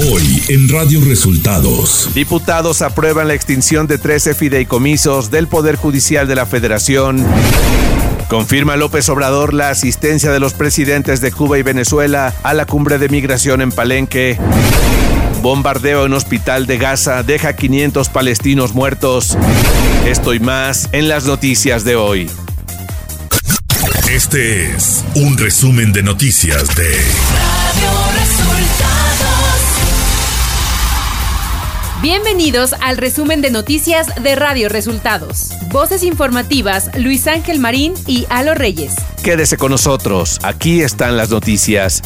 Hoy en Radio Resultados. Diputados aprueban la extinción de 13 fideicomisos del Poder Judicial de la Federación. Confirma López Obrador la asistencia de los presidentes de Cuba y Venezuela a la cumbre de migración en Palenque. Bombardeo en hospital de Gaza deja 500 palestinos muertos. Esto y más en las noticias de hoy. Este es un resumen de noticias de Radio Bienvenidos al resumen de noticias de Radio Resultados. Voces informativas Luis Ángel Marín y Alo Reyes. Quédese con nosotros, aquí están las noticias.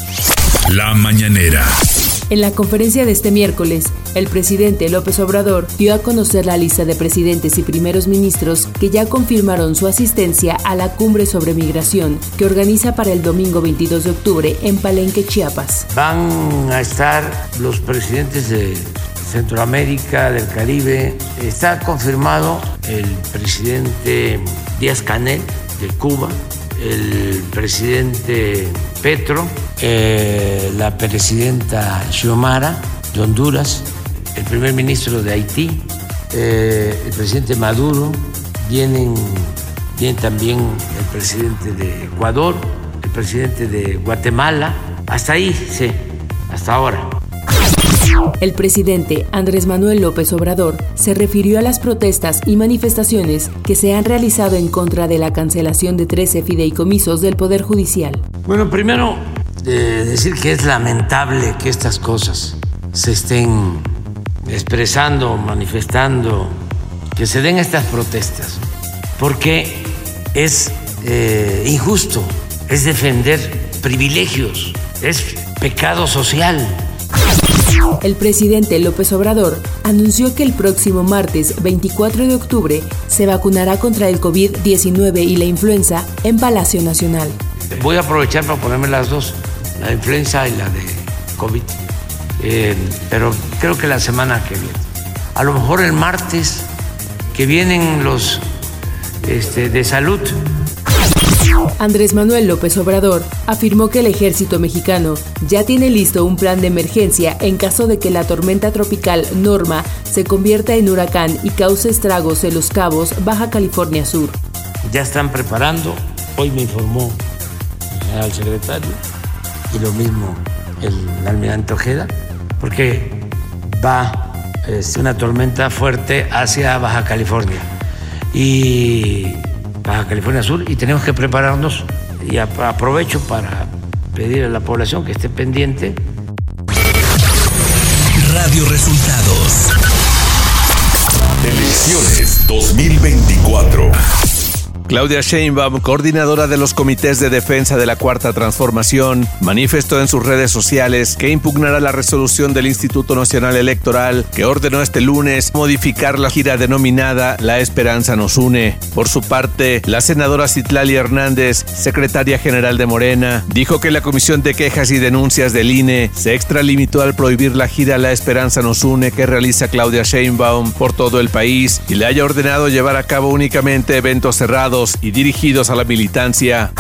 La mañanera. En la conferencia de este miércoles, el presidente López Obrador dio a conocer la lista de presidentes y primeros ministros que ya confirmaron su asistencia a la cumbre sobre migración que organiza para el domingo 22 de octubre en Palenque, Chiapas. Van a estar los presidentes de Centroamérica, del Caribe. Está confirmado el presidente Díaz Canel de Cuba, el presidente Petro, eh, la presidenta Xiomara de Honduras, el primer ministro de Haití, eh, el presidente Maduro, vienen, viene también el presidente de Ecuador, el presidente de Guatemala, hasta ahí, sí, hasta ahora. El presidente Andrés Manuel López Obrador se refirió a las protestas y manifestaciones que se han realizado en contra de la cancelación de 13 fideicomisos del Poder Judicial. Bueno, primero eh, decir que es lamentable que estas cosas se estén expresando, manifestando, que se den estas protestas, porque es eh, injusto, es defender privilegios, es pecado social el presidente López Obrador anunció que el próximo martes 24 de octubre se vacunará contra el COVID-19 y la influenza en Palacio Nacional. Voy a aprovechar para ponerme las dos, la influenza y la de COVID, eh, pero creo que la semana que viene. A lo mejor el martes que vienen los este, de salud Andrés Manuel López Obrador afirmó que el ejército mexicano ya tiene listo un plan de emergencia en caso de que la tormenta tropical Norma se convierta en huracán y cause estragos en Los Cabos, Baja California Sur. Ya están preparando, hoy me informó el general secretario y lo mismo el almirante Ojeda, porque va es una tormenta fuerte hacia Baja California. Y Baja California Sur y tenemos que prepararnos y aprovecho para pedir a la población que esté pendiente. Radio Resultados. Elecciones 2024. Claudia Sheinbaum, coordinadora de los comités de defensa de la Cuarta Transformación, manifestó en sus redes sociales que impugnará la resolución del Instituto Nacional Electoral que ordenó este lunes modificar la gira denominada La Esperanza nos une. Por su parte, la senadora Citlali Hernández, secretaria general de Morena, dijo que la Comisión de Quejas y Denuncias del INE se extralimitó al prohibir la gira La Esperanza nos une que realiza Claudia Sheinbaum por todo el país y le haya ordenado llevar a cabo únicamente eventos cerrados y dirigidos a la militancia.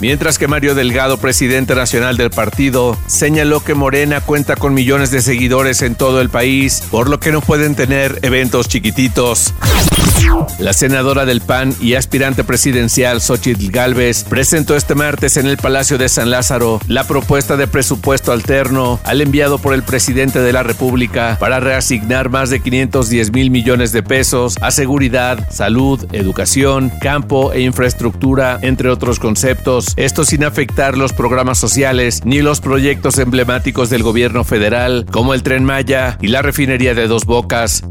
Mientras que Mario Delgado, presidente nacional del partido, señaló que Morena cuenta con millones de seguidores en todo el país, por lo que no pueden tener eventos chiquititos. La senadora del PAN y aspirante presidencial Xochitl Galvez presentó este martes en el Palacio de San Lázaro la propuesta de presupuesto alterno al enviado por el presidente de la República para reasignar más de 510 mil millones de pesos a seguridad, salud, educación, campo e infraestructura, entre otros conceptos, esto sin afectar los programas sociales ni los proyectos emblemáticos del gobierno federal como el tren Maya y la refinería de Dos Bocas.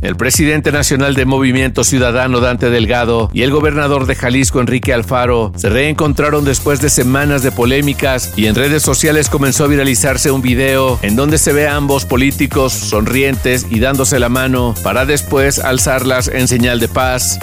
El presidente nacional de Movimiento Ciudadano Dante Delgado y el gobernador de Jalisco Enrique Alfaro se reencontraron después de semanas de polémicas y en redes sociales comenzó a viralizarse un video en donde se ve a ambos políticos sonrientes y dándose la mano para después alzarlas en señal de paz.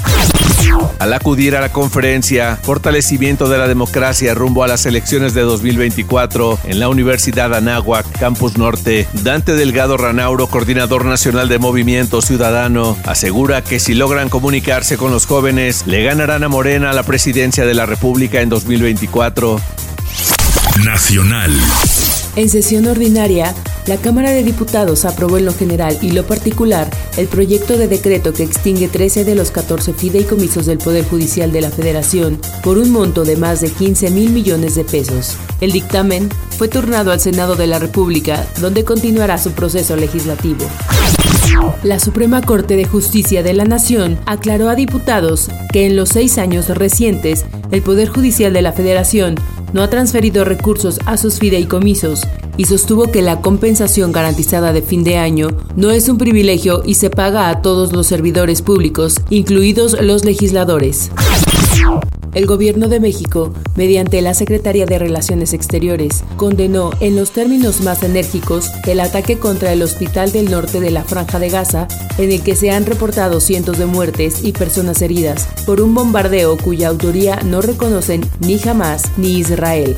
Al acudir a la conferencia Fortalecimiento de la Democracia rumbo a las elecciones de 2024 en la Universidad Anáhuac, Campus Norte, Dante Delgado Ranauro, coordinador nacional de Movimiento Ciudadano, asegura que si logran comunicarse con los jóvenes, le ganarán a Morena la presidencia de la República en 2024. Nacional. En sesión ordinaria, La Cámara de Diputados aprobó en lo general y lo particular el proyecto de decreto que extingue 13 de los 14 fideicomisos del Poder Judicial de la Federación por un monto de más de 15 mil millones de pesos. El dictamen fue turnado al Senado de la República, donde continuará su proceso legislativo. La Suprema Corte de Justicia de la Nación aclaró a diputados que en los seis años recientes el Poder Judicial de la Federación no ha transferido recursos a sus fideicomisos y sostuvo que la compensación garantizada de fin de año no es un privilegio y se paga a todos los servidores públicos, incluidos los legisladores. El gobierno de México, mediante la Secretaría de Relaciones Exteriores, condenó en los términos más enérgicos el ataque contra el Hospital del Norte de la Franja de Gaza, en el que se han reportado cientos de muertes y personas heridas por un bombardeo cuya autoría no reconocen ni Hamas ni Israel.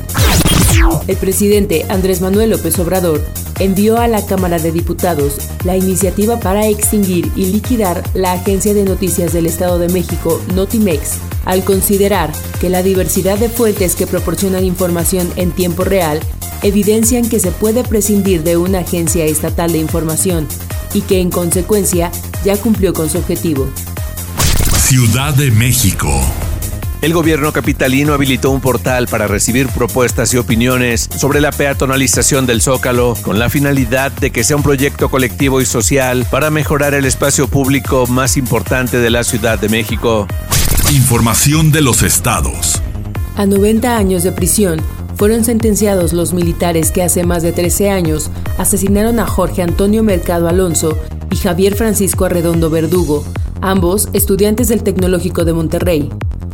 El presidente Andrés Manuel López Obrador envió a la Cámara de Diputados la iniciativa para extinguir y liquidar la Agencia de Noticias del Estado de México, Notimex, al considerar que la diversidad de fuentes que proporcionan información en tiempo real evidencian que se puede prescindir de una agencia estatal de información y que en consecuencia ya cumplió con su objetivo. Ciudad de México. El gobierno capitalino habilitó un portal para recibir propuestas y opiniones sobre la peatonalización del Zócalo con la finalidad de que sea un proyecto colectivo y social para mejorar el espacio público más importante de la Ciudad de México. Información de los estados. A 90 años de prisión fueron sentenciados los militares que hace más de 13 años asesinaron a Jorge Antonio Mercado Alonso y Javier Francisco Arredondo Verdugo, ambos estudiantes del Tecnológico de Monterrey.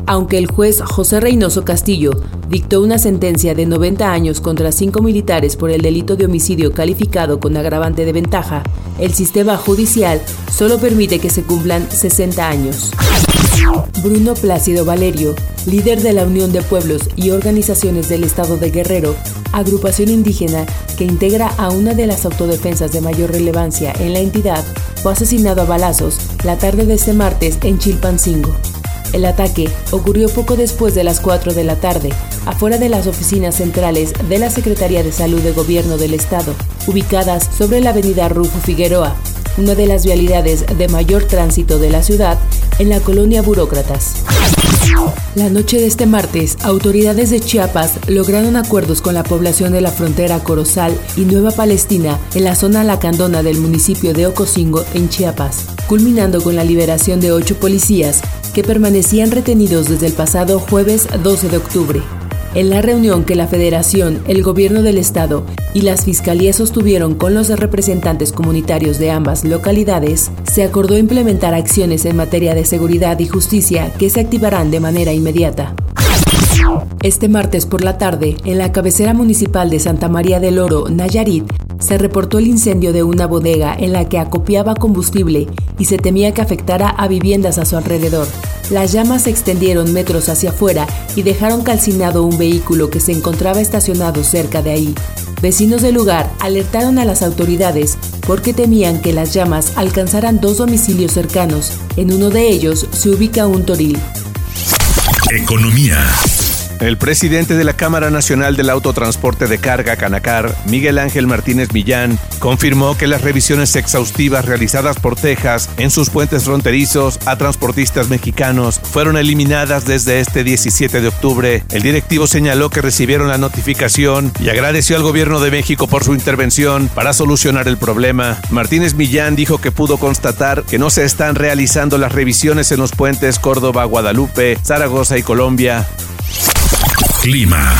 Aunque el juez José Reynoso Castillo dictó una sentencia de 90 años contra cinco militares por el delito de homicidio calificado con agravante de ventaja, el sistema judicial solo permite que se cumplan 60 años. Bruno Plácido Valerio, líder de la Unión de Pueblos y Organizaciones del Estado de Guerrero, agrupación indígena que integra a una de las autodefensas de mayor relevancia en la entidad, fue asesinado a balazos la tarde de este martes en Chilpancingo. El ataque ocurrió poco después de las 4 de la tarde, afuera de las oficinas centrales de la Secretaría de Salud de Gobierno del Estado, ubicadas sobre la avenida Rufo Figueroa, una de las vialidades de mayor tránsito de la ciudad en la colonia Burócratas. La noche de este martes, autoridades de Chiapas lograron acuerdos con la población de la frontera Corozal y Nueva Palestina en la zona lacandona del municipio de Ocosingo, en Chiapas, culminando con la liberación de ocho policías que permanecían retenidos desde el pasado jueves 12 de octubre. En la reunión que la Federación, el Gobierno del Estado y las Fiscalías sostuvieron con los representantes comunitarios de ambas localidades, se acordó implementar acciones en materia de seguridad y justicia que se activarán de manera inmediata. Este martes por la tarde, en la cabecera municipal de Santa María del Oro, Nayarit, se reportó el incendio de una bodega en la que acopiaba combustible y se temía que afectara a viviendas a su alrededor. Las llamas se extendieron metros hacia afuera y dejaron calcinado un vehículo que se encontraba estacionado cerca de ahí. Vecinos del lugar alertaron a las autoridades porque temían que las llamas alcanzaran dos domicilios cercanos. En uno de ellos se ubica un toril. Economía. El presidente de la Cámara Nacional del Autotransporte de Carga, Canacar, Miguel Ángel Martínez Millán, confirmó que las revisiones exhaustivas realizadas por Texas en sus puentes fronterizos a transportistas mexicanos fueron eliminadas desde este 17 de octubre. El directivo señaló que recibieron la notificación y agradeció al gobierno de México por su intervención para solucionar el problema. Martínez Millán dijo que pudo constatar que no se están realizando las revisiones en los puentes Córdoba, Guadalupe, Zaragoza y Colombia. Clima.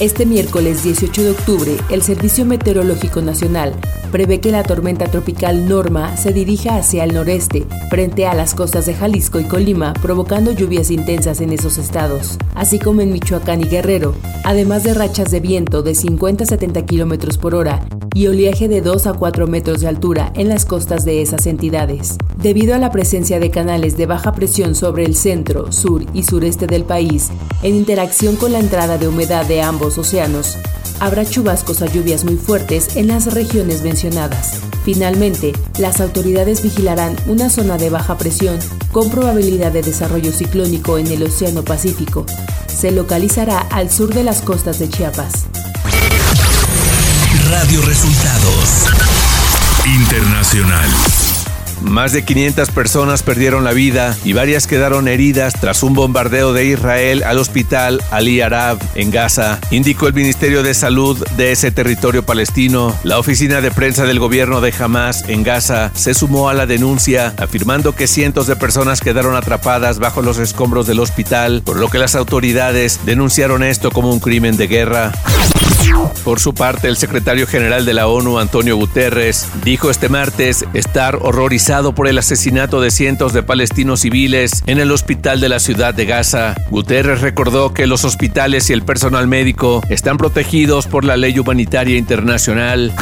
Este miércoles 18 de octubre, el Servicio Meteorológico Nacional prevé que la tormenta tropical Norma se dirija hacia el noreste, frente a las costas de Jalisco y Colima, provocando lluvias intensas en esos estados, así como en Michoacán y Guerrero, además de rachas de viento de 50 a 70 kilómetros por hora y oleaje de 2 a 4 metros de altura en las costas de esas entidades. Debido a la presencia de canales de baja presión sobre el centro, sur y sureste del país, en interacción con la entrada de humedad de ambos océanos, habrá chubascos a lluvias muy fuertes en las regiones mencionadas. Finalmente, las autoridades vigilarán una zona de baja presión con probabilidad de desarrollo ciclónico en el Océano Pacífico. Se localizará al sur de las costas de Chiapas. Radio Resultados Internacional. Más de 500 personas perdieron la vida y varias quedaron heridas tras un bombardeo de Israel al hospital Ali Arab en Gaza, indicó el Ministerio de Salud de ese territorio palestino. La oficina de prensa del gobierno de Hamas en Gaza se sumó a la denuncia, afirmando que cientos de personas quedaron atrapadas bajo los escombros del hospital, por lo que las autoridades denunciaron esto como un crimen de guerra. Por su parte, el secretario general de la ONU, Antonio Guterres, dijo este martes estar horrorizado por el asesinato de cientos de palestinos civiles en el hospital de la ciudad de Gaza. Guterres recordó que los hospitales y el personal médico están protegidos por la ley humanitaria internacional.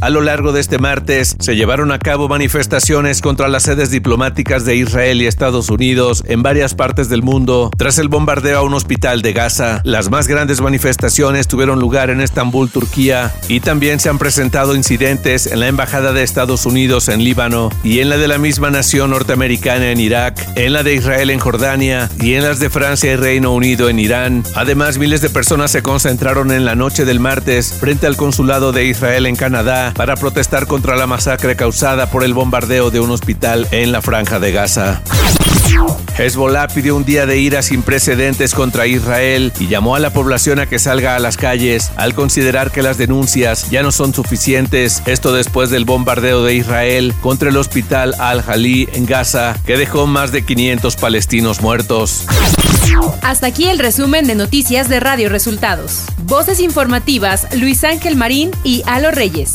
A lo largo de este martes se llevaron a cabo manifestaciones contra las sedes diplomáticas de Israel y Estados Unidos en varias partes del mundo tras el bombardeo a un hospital de Gaza. Las más grandes manifestaciones tuvieron lugar en Estambul, Turquía, y también se han presentado incidentes en la Embajada de Estados Unidos en Líbano y en la de la misma nación norteamericana en Irak, en la de Israel en Jordania y en las de Francia y Reino Unido en Irán. Además, miles de personas se concentraron en la noche del martes frente al consulado de Israel en Canadá para protestar contra la masacre causada por el bombardeo de un hospital en la franja de Gaza. Hezbollah pidió un día de ira sin precedentes contra Israel y llamó a la población a que salga a las al considerar que las denuncias ya no son suficientes. Esto después del bombardeo de Israel contra el hospital Al-Jalí en Gaza, que dejó más de 500 palestinos muertos. Hasta aquí el resumen de noticias de Radio Resultados. Voces informativas Luis Ángel Marín y Alo Reyes.